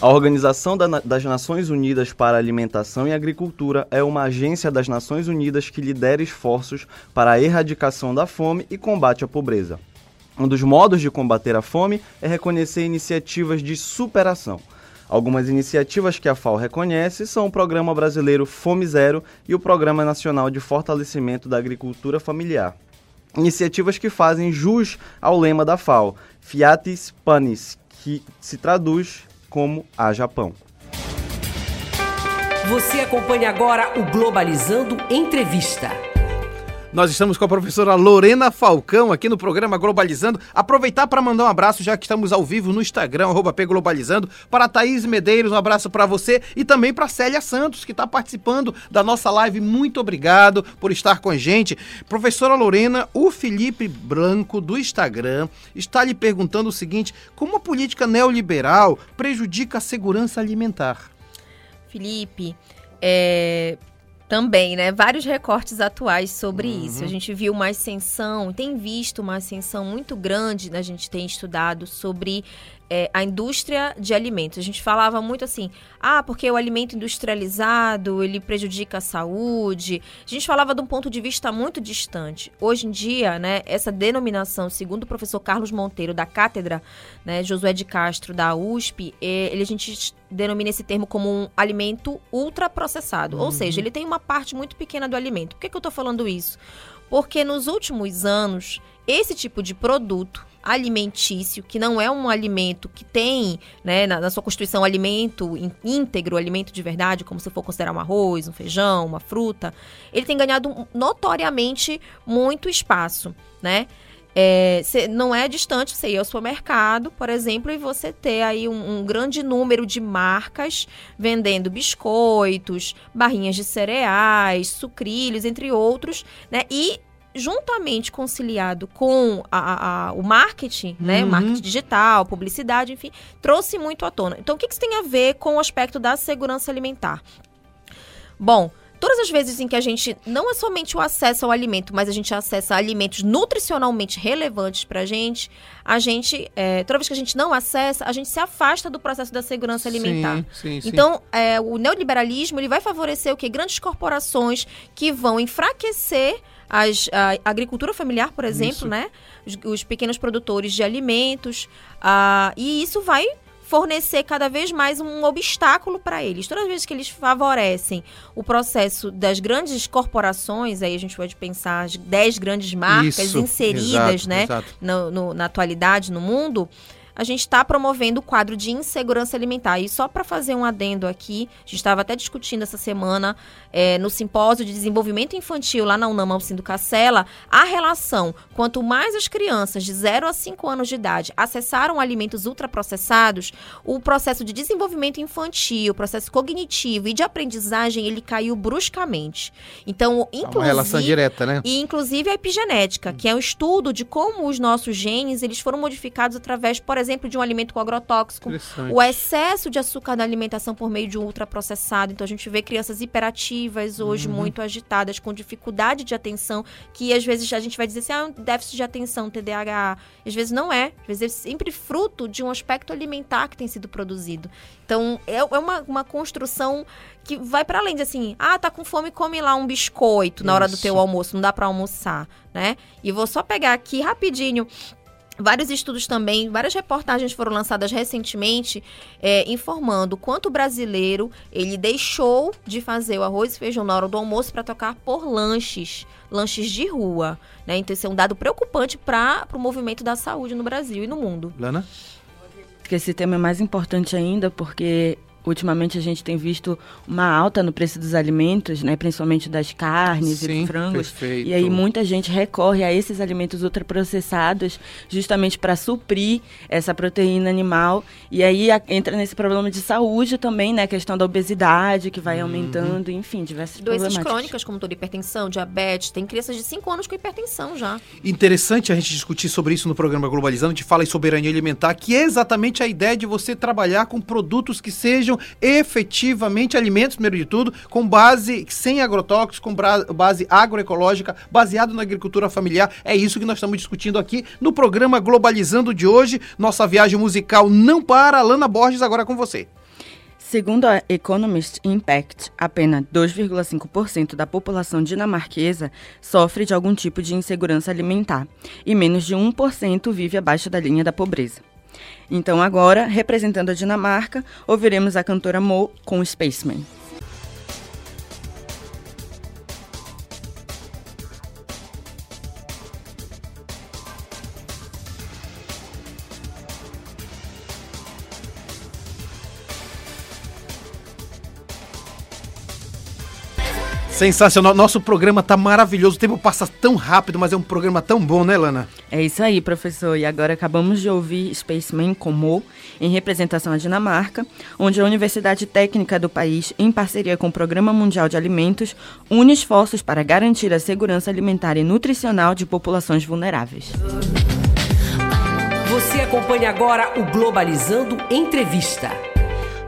A Organização das Nações Unidas para a Alimentação e Agricultura é uma agência das Nações Unidas que lidera esforços para a erradicação da fome e combate à pobreza. Um dos modos de combater a fome é reconhecer iniciativas de superação. Algumas iniciativas que a FAO reconhece são o Programa Brasileiro Fome Zero e o Programa Nacional de Fortalecimento da Agricultura Familiar. Iniciativas que fazem jus ao lema da FAO, Fiatis Panis, que se traduz como a Japão. Você acompanha agora o Globalizando Entrevista. Nós estamos com a professora Lorena Falcão aqui no programa Globalizando. Aproveitar para mandar um abraço, já que estamos ao vivo no Instagram, arroba Globalizando, para Thaís Medeiros, um abraço para você e também para Célia Santos, que está participando da nossa live. Muito obrigado por estar com a gente. Professora Lorena, o Felipe Branco do Instagram está lhe perguntando o seguinte: como a política neoliberal prejudica a segurança alimentar? Felipe, é, também, né? Vários recortes atuais sobre uhum. isso. A gente viu uma ascensão, tem visto uma ascensão muito grande, né? a gente tem estudado sobre é, a indústria de alimentos. A gente falava muito assim, ah, porque o alimento industrializado, ele prejudica a saúde. A gente falava de um ponto de vista muito distante. Hoje em dia, né, essa denominação, segundo o professor Carlos Monteiro, da cátedra, né, Josué de Castro, da USP, é, ele, a gente denomina esse termo como um alimento ultraprocessado. Uhum. Ou seja, ele tem uma parte muito pequena do alimento. Por que, que eu estou falando isso? Porque nos últimos anos, esse tipo de produto alimentício, que não é um alimento que tem, né, na, na, sua constituição, alimento íntegro, alimento de verdade, como se for considerar um arroz, um feijão, uma fruta, ele tem ganhado notoriamente muito espaço, né? É, cê, não é distante você ir ao supermercado, por exemplo, e você ter aí um, um, grande número de marcas vendendo biscoitos, barrinhas de cereais, sucrilhos, entre outros, né? E juntamente conciliado com a, a, o marketing, né, uhum. marketing digital, publicidade, enfim, trouxe muito à tona. Então, o que isso tem a ver com o aspecto da segurança alimentar? Bom, todas as vezes em que a gente não é somente o acesso ao alimento, mas a gente acessa alimentos nutricionalmente relevantes para a gente, a gente, é, toda vez que a gente não acessa, a gente se afasta do processo da segurança alimentar. Sim, sim, então, é, o neoliberalismo ele vai favorecer o que grandes corporações que vão enfraquecer as, a agricultura familiar, por exemplo, isso. né? Os, os, pequenos produtores de alimentos. Uh, e isso vai fornecer cada vez mais um obstáculo para eles. Todas as vezes que eles favorecem o processo das grandes corporações, aí a gente pode pensar as 10 grandes marcas Isso, inseridas exato, né, exato. No, no, na atualidade no mundo, a gente está promovendo o quadro de insegurança alimentar. E só para fazer um adendo aqui, a gente estava até discutindo essa semana é, no simpósio de desenvolvimento infantil lá na Unama Alcindo Cacela, a relação, quanto mais as crianças de 0 a 5 anos de idade acessaram alimentos ultraprocessados, o processo de desenvolvimento infantil, o processo cognitivo e de aprendizagem, ele caiu bruscamente. Então, inclusive... Uma relação direta, né? E inclusive a epigenética, que é um estudo de como os nossos genes, eles foram modificados através, por exemplo, exemplo, de um alimento com agrotóxico, o excesso de açúcar na alimentação por meio de um ultraprocessado. Então a gente vê crianças hiperativas hoje, uhum. muito agitadas, com dificuldade de atenção, que às vezes a gente vai dizer assim, ah, um déficit de atenção, TDAH. Às vezes não é. Às vezes é sempre fruto de um aspecto alimentar que tem sido produzido. Então é, é uma, uma construção que vai para além de assim, ah, tá com fome, come lá um biscoito na hora do teu almoço, não dá para almoçar, né? E vou só pegar aqui rapidinho Vários estudos também, várias reportagens foram lançadas recentemente é, informando quanto o brasileiro ele deixou de fazer o arroz e feijão na hora do almoço para tocar por lanches, lanches de rua. Né? Então, isso é um dado preocupante para o movimento da saúde no Brasil e no mundo. Lana? que esse tema é mais importante ainda porque ultimamente a gente tem visto uma alta no preço dos alimentos, né, principalmente das carnes Sim, e frangos. perfeito. E aí muita gente recorre a esses alimentos ultraprocessados justamente para suprir essa proteína animal. E aí a, entra nesse problema de saúde também, né, a questão da obesidade que vai Uhum. aumentando, enfim, diversas Doenças crônicas, como toda hipertensão, diabetes. Tem crianças de 5 anos com hipertensão já. Interessante a gente discutir sobre isso no programa Globalizando, a gente fala em soberania alimentar, que é exatamente a ideia de você trabalhar com produtos que sejam efetivamente alimentos, primeiro de tudo, com base sem agrotóxicos, com base agroecológica, baseado na agricultura familiar. É isso que nós estamos discutindo aqui no programa Globalizando de hoje. Nossa viagem musical não para. Lana Borges, agora com você. Segundo a Economist Impact, apenas 2,5% da população dinamarquesa sofre de algum tipo de insegurança alimentar e menos de 1% vive abaixo da linha da pobreza. Então agora, representando a Dinamarca, ouviremos a cantora Mo com Spaceman. Sensacional. Nosso programa tá maravilhoso. O tempo passa tão rápido, mas é um programa tão bom, né, Lana? É isso aí, professor. E agora acabamos de ouvir Spaceman com Mo, em representação à Dinamarca, onde a Universidade Técnica do país, em parceria com o Programa Mundial de Alimentos, une esforços para garantir a segurança alimentar e nutricional de populações vulneráveis. Você acompanha agora o Globalizando Entrevista.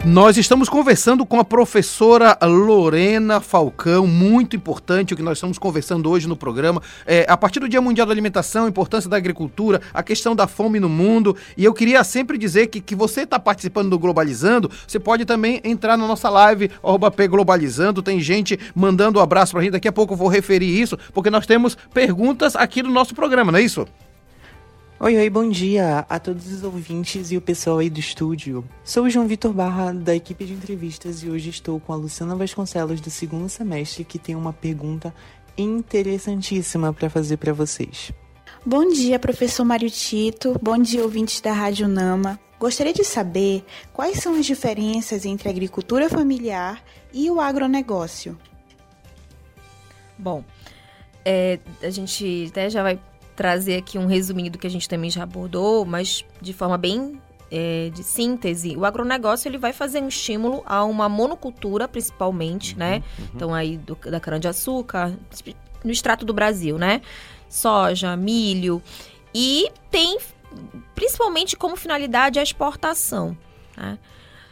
Nós estamos conversando com a professora Lorena Falcão, muito importante o que nós estamos conversando hoje no programa. É, a partir do Dia Mundial da Alimentação, a importância da agricultura, a questão da fome no mundo. E eu queria sempre dizer que, que você está participando do Globalizando, você pode também entrar na nossa live, P Globalizando. Tem gente mandando um abraço pra gente. Daqui a pouco eu vou referir isso, porque nós temos perguntas aqui no nosso programa, não é isso? Oi, oi, bom dia a todos os ouvintes e o pessoal aí do estúdio. Sou o João Vitor Barra, da equipe de entrevistas, e hoje estou com a Luciana Vasconcelos, do segundo semestre, que tem uma pergunta interessantíssima para fazer para vocês. Bom dia, professor Mário Tito. Bom dia, ouvintes da Rádio Nama. Gostaria de saber quais são as diferenças entre a agricultura familiar e o agronegócio. Bom, é, a gente até já vai trazer aqui um resuminho do que a gente também já abordou, mas de forma bem é, de síntese, o agronegócio ele vai fazer um estímulo a uma monocultura, principalmente, né? Então aí do- da cana-de-açúcar, no extrato do Brasil, né? Soja, milho e tem principalmente como finalidade a exportação. Né?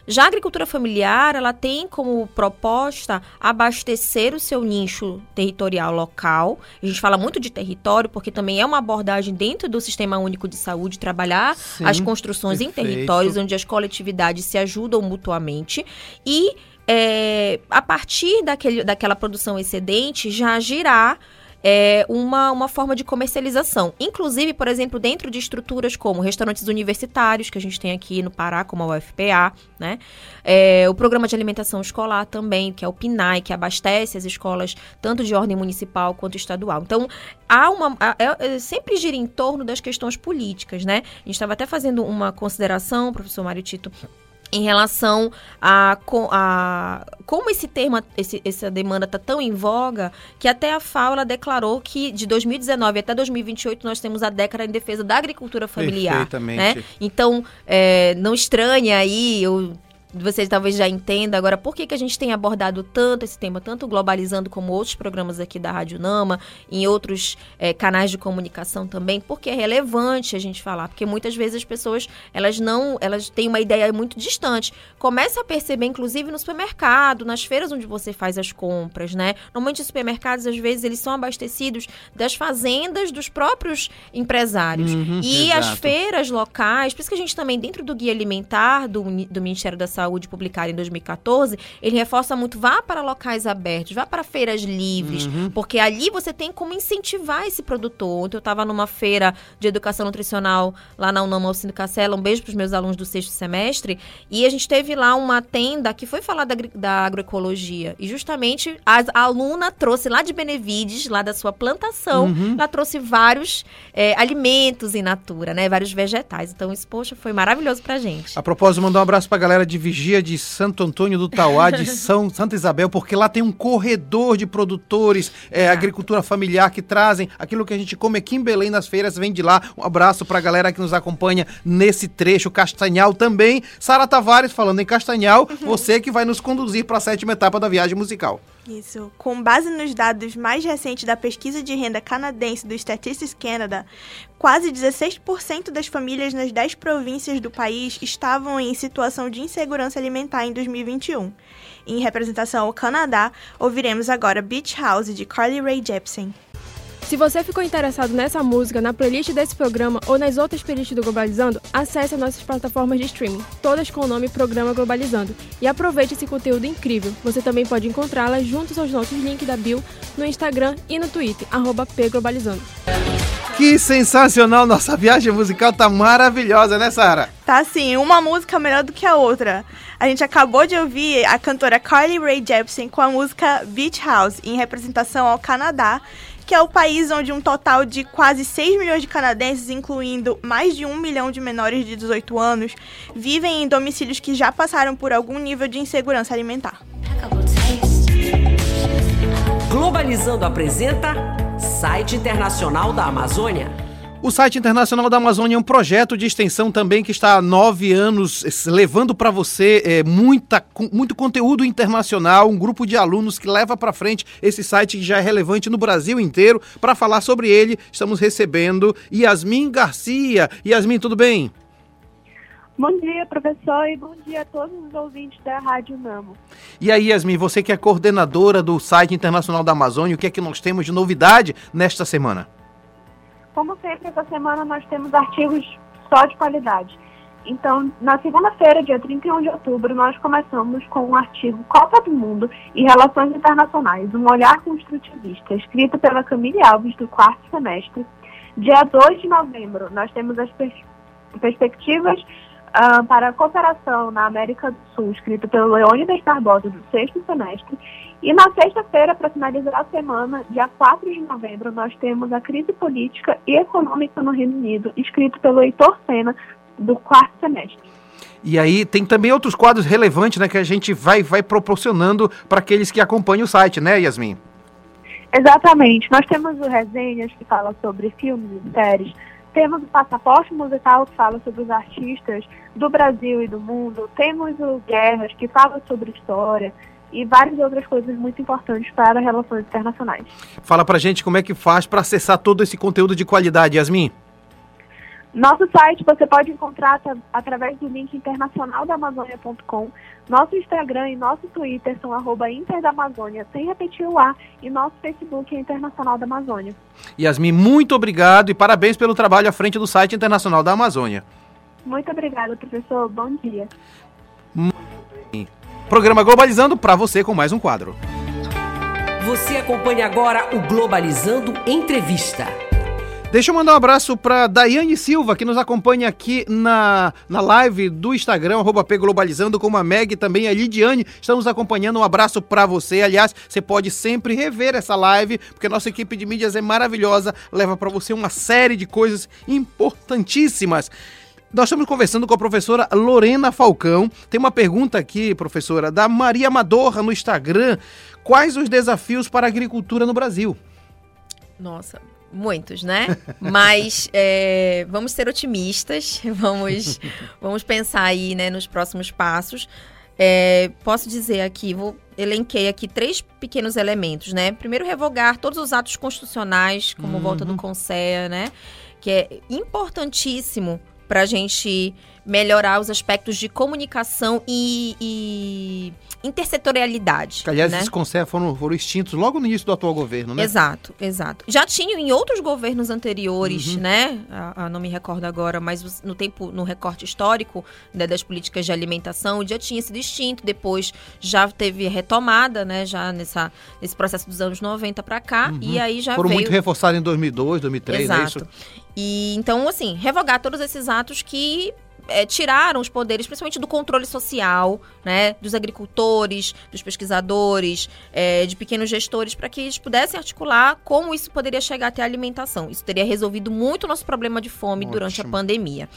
Já a agricultura familiar, ela tem como proposta abastecer o seu nicho territorial local. A gente fala muito de território, porque também é uma abordagem dentro do Sistema Único de Saúde, trabalhar Sim, as construções em perfeito. territórios onde as coletividades se ajudam mutuamente. E é, a partir daquele, daquela produção excedente, já girar é, uma, uma forma de comercialização. Inclusive, por exemplo, dentro de estruturas como restaurantes universitários, que a gente tem aqui no Pará, como a UFPA, né? É, o programa de alimentação escolar também, que é o PNAE, que abastece as escolas tanto de ordem municipal quanto estadual. Então, há uma. há- é- é- sempre gira em torno das questões políticas, né? A gente estava até fazendo uma consideração, professor Mário Tito, em relação a, a como esse termo, esse- essa demanda está tão em voga, que até a FAO ela declarou que de 2019 até 2028 nós temos a década em defesa da agricultura familiar. Perfeitamente. Né? Então, é, não estranhe aí, eu você talvez já entenda agora por que, que a gente tem abordado tanto esse tema, tanto globalizando como outros programas aqui da Rádio Nama, em outros eh, canais de comunicação também, porque é relevante a gente falar, porque muitas vezes as pessoas elas não, elas têm uma ideia muito distante. Começa a perceber, inclusive no supermercado, nas feiras onde você faz as compras, né? Normalmente os supermercados às vezes eles são abastecidos das fazendas dos próprios empresários Uhum, e as exato. feiras locais, por isso que a gente também, dentro do Guia Alimentar do, do Ministério da Saúde, publicado em 2014, ele reforça muito, vá para locais abertos, vá para feiras livres, Uhum. porque ali você tem como incentivar esse produtor. Ontem eu estava numa feira de educação nutricional lá na Unama Alcino Castela, um beijo para os meus alunos do sexto semestre, e a gente teve lá uma tenda que foi falar da, da agroecologia, e justamente as- a aluna trouxe lá de Benevides, lá da sua plantação, Uhum. ela trouxe vários é, alimentos in natura, né? Vários vegetais. Então, isso, poxa, foi maravilhoso pra gente. A propósito, mandar um abraço pra galera de vigia de Santo Antônio do Tauá, de [LAUGHS] São Santa Isabel, porque lá tem um corredor de produtores, é, agricultura familiar que trazem aquilo que a gente come aqui em Belém nas feiras, vem de lá. Um abraço para a galera que nos acompanha nesse trecho. Castanhal também. Sara Tavares falando em Castanhal, você que vai nos conduzir para a sétima etapa da viagem musical. Isso. Com base nos dados mais recentes da pesquisa de renda canadense do Statistics Canada, quase 16% das famílias nas 10 províncias do país estavam em situação de insegurança alimentar em 2021. Em representação ao Canadá, ouviremos agora Beach House de Carly Rae Jepsen. Se você ficou interessado nessa música, na playlist desse programa ou nas outras playlists do Globalizando, acesse as nossas plataformas de streaming, todas com o nome Programa Globalizando, e aproveite esse conteúdo incrível. Você também pode encontrá-las juntos aos nossos links da bio no Instagram e no Twitter, arroba pglobalizando. Que sensacional! Nossa viagem musical tá maravilhosa, né, Sara? Tá assim, uma música melhor do que a outra. A gente acabou de ouvir a cantora Carly Rae Jepsen com a música Beach House, em representação ao Canadá, que é o país onde um total de quase 6 milhões de canadenses, incluindo mais de 1 milhão de menores de 18 anos, vivem em domicílios que já passaram por algum nível de insegurança alimentar. Globalizando apresenta Site Internacional da Amazônia. O site Internacional da Amazônia é um projeto de extensão também que está há nove anos eh, levando para você é, muita, muito conteúdo internacional, um grupo de alunos que leva para frente esse site que já é relevante no Brasil inteiro. Para falar sobre ele, estamos recebendo Yasmin Garcia. Yasmin, tudo bem? Bom dia, professor, e bom dia a todos os ouvintes da Rádio Namo. E aí, Yasmin, você que é coordenadora do site Internacional da Amazônia, o que é que nós temos de novidade nesta semana? Como sempre, essa semana nós temos artigos só de qualidade. Então, na segunda-feira, dia 31 de outubro, nós começamos com um artigo Copa do Mundo e Relações Internacionais, um olhar construtivista, escrito pela Camille Alves, do quarto semestre. Dia 2 de novembro, nós temos as pers perspectivas uh, para a cooperação na América do Sul, escrito pelo Leônidas Barbosa, do sexto semestre. E na sexta-feira, para finalizar a semana, dia 4 de novembro, nós temos a crise política e econômica no Reino Unido, escrito pelo Heitor Senna, do quarto semestre. E aí tem também outros quadros relevantes né, que a gente vai, vai proporcionando para aqueles que acompanham o site, né, Yasmin? Exatamente. Nós temos o Resenhas, que fala sobre filmes e séries, temos o Passaporte Musical, que fala sobre os artistas do Brasil e do mundo. Temos o Guerras, que fala sobre história. E várias outras coisas muito importantes para relações internacionais. Fala pra gente como é que faz para acessar todo esse conteúdo de qualidade, Yasmin. Nosso site você pode encontrar através do link internacionaldamazônia.com. Nosso Instagram e nosso Twitter são arroba Interdamazônia, sem repetir o A, e nosso Facebook é Internacional da Amazônia. Yasmin, muito obrigado e parabéns pelo trabalho à frente do site Internacional da Amazônia. Muito obrigada, professor. Bom dia. Programa Globalizando para você com mais um quadro. Você acompanha agora o Globalizando Entrevista. Deixa eu mandar um abraço para Daiane Silva, que nos acompanha aqui na, na live do Instagram, arroba Globalizando, como a Meg também a Lidiane estão nos acompanhando. Um abraço para você. Aliás, você pode sempre rever essa live, porque nossa equipe de mídias é maravilhosa, leva para você uma série de coisas importantíssimas. Nós estamos conversando com a professora Lorena Falcão. Tem uma pergunta aqui, professora, da Maria Madorra no Instagram. Quais os desafios para a agricultura no Brasil? Nossa, Muitos, né? Mas é, vamos ser otimistas, [LAUGHS] vamos, vamos pensar aí né, nos próximos passos. É, posso dizer aqui, vou elenquei aqui três pequenos elementos, né? Primeiro, revogar todos os atos constitucionais, como uhum. volta do Conselho, né? Que é importantíssimo para a gente melhorar os aspectos de comunicação e, e intersetorialidade. Que, aliás, né? esses conselhos foram, foram extintos logo no início do atual governo, né? Exato, exato. Já tinham em outros governos anteriores, uhum. né? A, a, não me recordo agora, mas no tempo, no recorte histórico né, das políticas de alimentação, já tinha sido extinto, depois já teve retomada, né? Já nessa, nesse processo dos anos 90 para cá, uhum. e aí já Foram veio... muito reforçados em 2002, 2003, Exato. é isso? E então, assim, revogar todos esses atos que é, tiraram os poderes, principalmente do controle social, né, dos agricultores, dos pesquisadores, é, de pequenos gestores, para que eles pudessem articular como isso poderia chegar até a alimentação. Isso teria resolvido muito o nosso problema de fome Ótimo. durante a pandemia.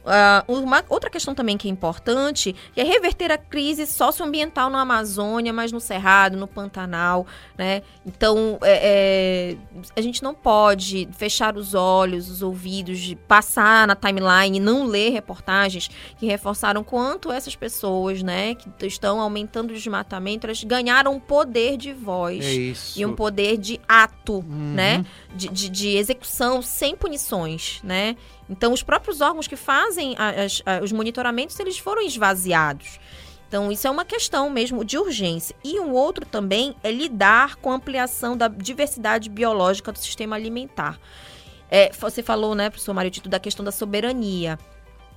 Uh, uma outra questão também que é importante é reverter a crise socioambiental na Amazônia, mas no Cerrado, no Pantanal, né? Então, é, é, a gente não pode fechar os olhos, os ouvidos, passar na timeline e não ler reportagens que reforçaram quanto essas pessoas, né, que estão aumentando o desmatamento, elas ganharam poder de voz É e um poder de ato, né, de, de, de execução sem punições, né? Então, os próprios órgãos que fazem as, as, os monitoramentos, eles foram esvaziados. Então, isso é uma questão mesmo de urgência. E um outro também é lidar com a ampliação da diversidade biológica do sistema alimentar. É, você falou, né, professor Mário Tito, da questão da soberania.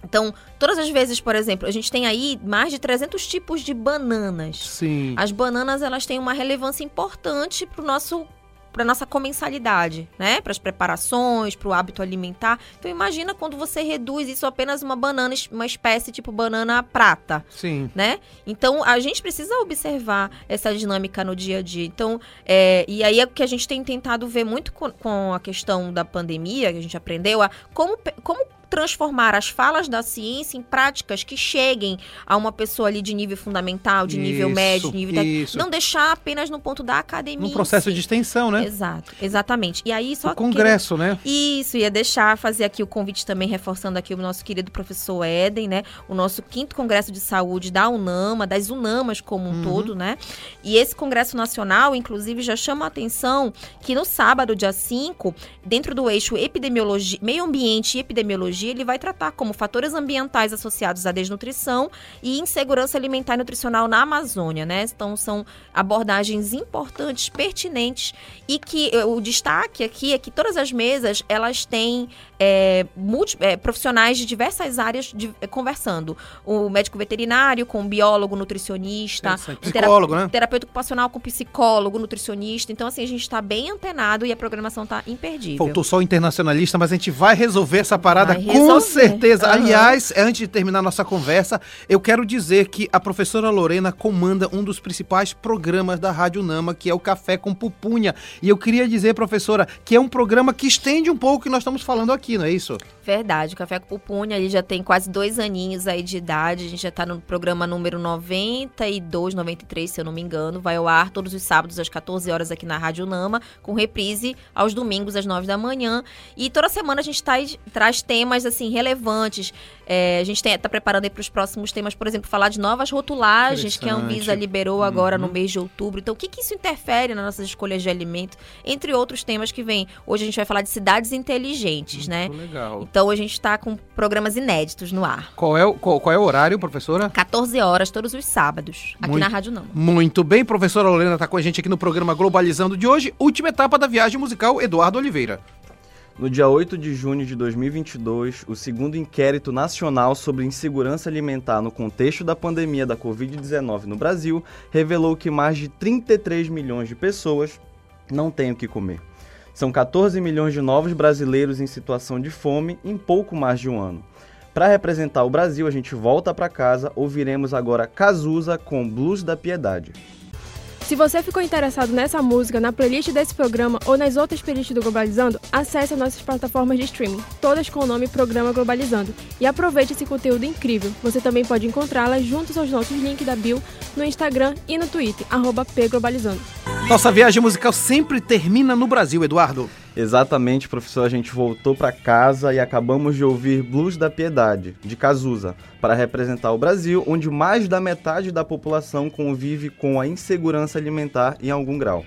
Então, todas as vezes, por exemplo, a gente tem aí mais de 300 tipos de bananas. Sim. As bananas, elas têm uma relevância importante para o nosso para nossa comensalidade, né? Para as preparações, para o hábito alimentar. Então imagina quando você reduz isso a apenas uma banana, uma espécie tipo banana prata, Sim. né? Então a gente precisa observar essa dinâmica no dia a dia. Então, é, e aí é o que a gente tem tentado ver muito com, com a questão da pandemia, que a gente aprendeu, a como, como transformar as falas da ciência em práticas que cheguem a uma pessoa ali de nível fundamental, de nível Isso, médio, de nível isso. não deixar apenas no ponto da academia. Em processo si. de extensão, né? Exato, exatamente. E aí só O congresso, né? isso, ia deixar fazer aqui o convite também, reforçando aqui o nosso querido professor Éden, né? O nosso quinto congresso de saúde da UNAMA, das UNAMAs como um Uhum. todo, né? E esse congresso nacional, inclusive, já chama a atenção que no sábado, dia 5, dentro do eixo epidemiologia, meio ambiente e epidemiologia, ele vai tratar como fatores ambientais associados à desnutrição e insegurança alimentar e nutricional na Amazônia, né? Então são abordagens importantes, pertinentes e que eh, o destaque aqui é que todas as mesas elas têm é, multi- é, profissionais de diversas áreas de- é, conversando. O médico veterinário com o biólogo, nutricionista, o Psicólogo, né? terapeuta ocupacional com psicólogo, nutricionista. Então, assim, a gente está bem antenado e a programação está imperdível. Faltou só o internacionalista, mas a gente vai resolver essa parada Vai com certeza. Aham. Aliás, antes de terminar nossa conversa, eu quero dizer que a professora Lorena comanda um dos principais programas da Rádio Nama, que é o Café com Pupunha. E eu queria dizer, professora, que é um programa que estende um pouco o que nós estamos falando aqui, não é isso? Verdade, o Café com Pupunha, ele já tem quase dois aninhos aí de idade, a gente já tá no programa número 92, 93, se eu não me engano, vai ao ar todos os sábados às 14 horas aqui na Rádio Nama, com reprise aos domingos às 9 da manhã, e toda semana a gente traz, traz temas, assim, relevantes, É, a gente tem, tá preparando para os próximos temas, por exemplo, falar de novas rotulagens que a Anvisa liberou agora no Uhum. mês de outubro, então o que que isso interfere nas nossas escolhas de alimento, entre outros temas que vem, hoje a gente vai falar de cidades inteligentes, né? Legal. Então a gente tá com programas inéditos no ar. Qual é, o, qual, qual é o horário, professora? 14 horas todos os sábados, aqui Muito- na Rádio Não. Muito bem, professora Lorena está com a gente aqui no programa Globalizando de hoje, última etapa da viagem musical Eduardo Oliveira. No dia 8 de junho de 2022, o segundo inquérito nacional sobre insegurança alimentar no contexto da pandemia da Covid-19 no Brasil revelou que mais de 33 milhões de pessoas não têm o que comer. São 14 milhões de novos brasileiros em situação de fome em pouco mais de um ano. Para representar o Brasil, a gente volta para casa, ouviremos agora Cazuza com Blues da Piedade. Se você ficou interessado nessa música, na playlist desse programa ou nas outras playlists do Globalizando, acesse as nossas plataformas de streaming, todas com o nome Programa Globalizando, e aproveite esse conteúdo incrível. Você também pode encontrá-las juntos aos nossos links da bio no Instagram e no Twitter, pglobalizando. Nossa viagem musical sempre termina no Brasil, Eduardo. Exatamente, professor. A gente voltou para casa e acabamos de ouvir Blues da Piedade, de Cazuza, para representar o Brasil, onde mais da metade da população convive com a insegurança alimentar em algum grau.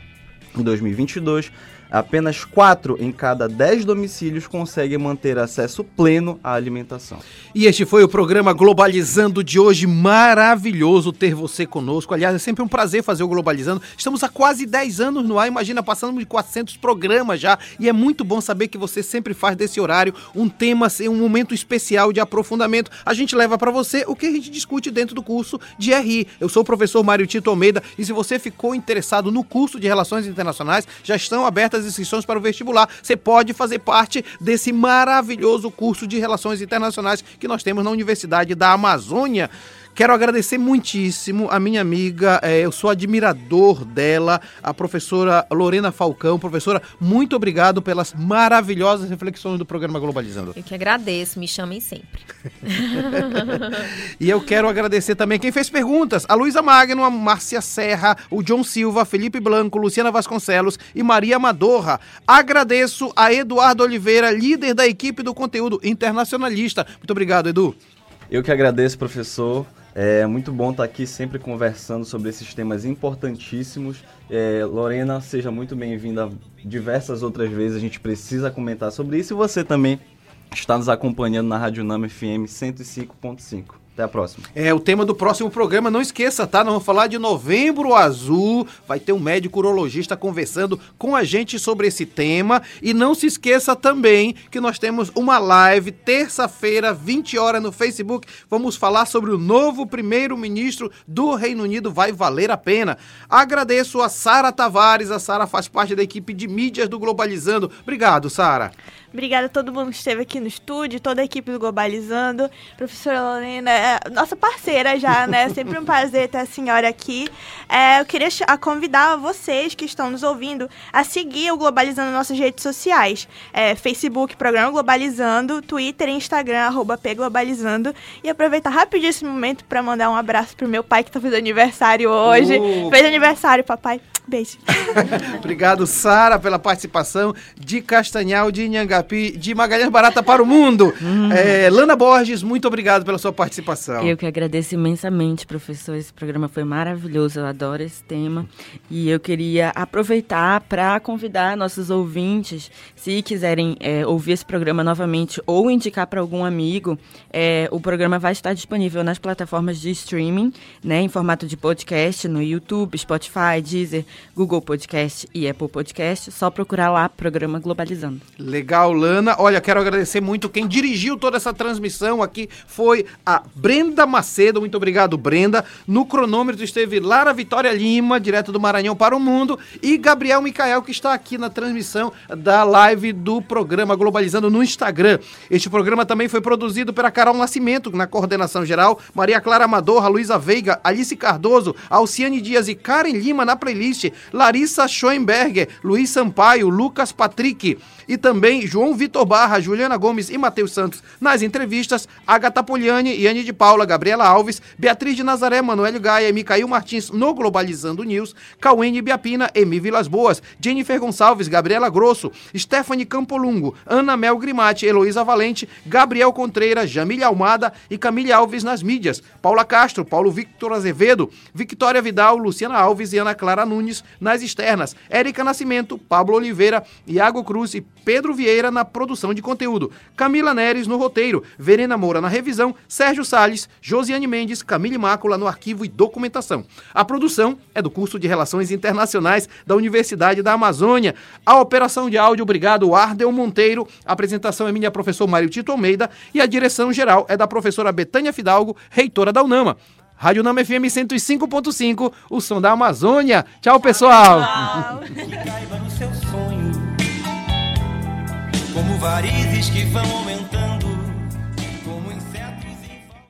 Em 2022, apenas 4 em cada 10 domicílios conseguem manter acesso pleno à alimentação. E este foi o programa Globalizando de hoje. Maravilhoso ter você conosco. Aliás, é sempre um prazer fazer o Globalizando. Estamos há quase 10 anos no ar. Imagina, passando de 400 programas já. E é muito bom saber que você sempre faz desse horário um tema, um momento especial de aprofundamento. A gente leva para você o que a gente discute dentro do curso de RI. Eu sou o professor Mário Tito Almeida. E se você ficou interessado no curso de Relações Internacionais, já estão abertas as inscrições para o vestibular. Você pode fazer parte desse maravilhoso curso de Relações Internacionais que nós temos na Universidade da Amazônia. Quero agradecer muitíssimo a minha amiga, é, eu sou admirador dela, a professora Lorena Falcão. Professora, muito obrigado pelas maravilhosas reflexões do programa Globalizando. Eu que agradeço, me chamem sempre. [LAUGHS] e eu quero agradecer também quem fez perguntas: a Luísa Magno, a Márcia Serra, o John Silva, Felipe Blanco, Luciana Vasconcelos e Maria Madorra. Agradeço a Eduardo Oliveira, líder da equipe do conteúdo internacionalista. Muito obrigado, Edu. Eu que agradeço, professor. É muito bom estar aqui sempre conversando sobre esses temas importantíssimos. É, Lorena, seja muito bem-vinda diversas outras vezes. A gente precisa comentar sobre isso e você também está nos acompanhando na Rádio Nama FM 105.5. Até a próxima. É o tema do próximo programa. Não esqueça, tá? Nós vamos falar de Novembro Azul. Vai ter um médico urologista conversando com a gente sobre esse tema. E não se esqueça também que nós temos uma live terça-feira, 20 horas no Facebook. Vamos falar sobre o novo primeiro-ministro do Reino Unido. Vai valer a pena. Agradeço a Sara Tavares. A Sara faz parte da equipe de mídias do Globalizando. Obrigado, Sara. Obrigada a todo mundo que esteve aqui no estúdio, toda a equipe do Globalizando. Professora Lorena, é nossa parceira já, né? [LAUGHS] Sempre um prazer ter a senhora aqui. É, eu queria convidar vocês que estão nos ouvindo a seguir o Globalizando nossas redes sociais. É, Facebook, Programa Globalizando, Twitter e Instagram, arroba pglobalizando. E aproveitar rapidinho esse momento para mandar um abraço pro meu pai que está fazendo aniversário hoje. Oh. Fez aniversário, papai. Beijo. [LAUGHS] Obrigado, Sara, pela participação de Castanhal, de Inhangapi, de Magalhães Barata para o mundo. Hum. É, Lana Borges, muito obrigado pela sua participação. Eu que agradeço imensamente, professor. Esse programa foi maravilhoso, eu adoro esse tema. E eu queria aproveitar para convidar nossos ouvintes, se quiserem é, ouvir esse programa novamente ou indicar para algum amigo, é, o programa vai estar disponível nas plataformas de streaming, né, em formato de podcast, no YouTube, Spotify, Deezer, Google Podcast e Apple Podcast. Só procurar lá, Programa Globalizando. Legal, Lana. Olha, quero agradecer muito. Quem dirigiu toda essa transmissão aqui foi a Brenda Macedo. Muito obrigado, Brenda. No cronômetro esteve Lara Vitória Lima, direto do Maranhão para o Mundo, e Gabriel Micael, que está aqui na transmissão da live do programa Globalizando no Instagram. Este programa também foi produzido pela Carol Nascimento, na coordenação geral, Maria Clara Amador, Luísa Veiga, Alice Cardoso, Alciane Dias e Karen Lima na playlist Larissa Schoenberger, Luiz Sampaio, Lucas Patrick e também João Vitor Barra, Juliana Gomes e Matheus Santos. Nas entrevistas, Agatha Poliani, Yane de Paula, Gabriela Alves, Beatriz de Nazaré, Manuel Gaia, Micael Martins no Globalizando News, Cauene Biapina, Emi Vilas Boas, Jennifer Gonçalves, Gabriela Grosso, Stephanie Campolungo, Ana Mel Grimati, Heloísa Valente, Gabriel Contreira, Jamília Almada e Camille Alves nas mídias, Paula Castro, Paulo Victor Azevedo, Victoria Vidal, Luciana Alves e Ana Clara Nunes nas externas, Érica Nascimento, Pablo Oliveira, Iago Cruz e Pedro Vieira na produção de conteúdo, Camila Neres no roteiro, Verena Moura na revisão, Sérgio Salles, Josiane Mendes, Camille Mácula no arquivo e documentação. A produção é do curso de Relações Internacionais da Universidade da Amazônia. A operação de áudio, obrigado, Ardel Monteiro. A apresentação é minha professor Mário Tito Almeida e a direção geral é da professora Betânia Fidalgo, reitora da UNAMA. Rádio Nama FM 105.5, o som da Amazônia. Tchau, pessoal. Tchau. Como varizes que vão aumentando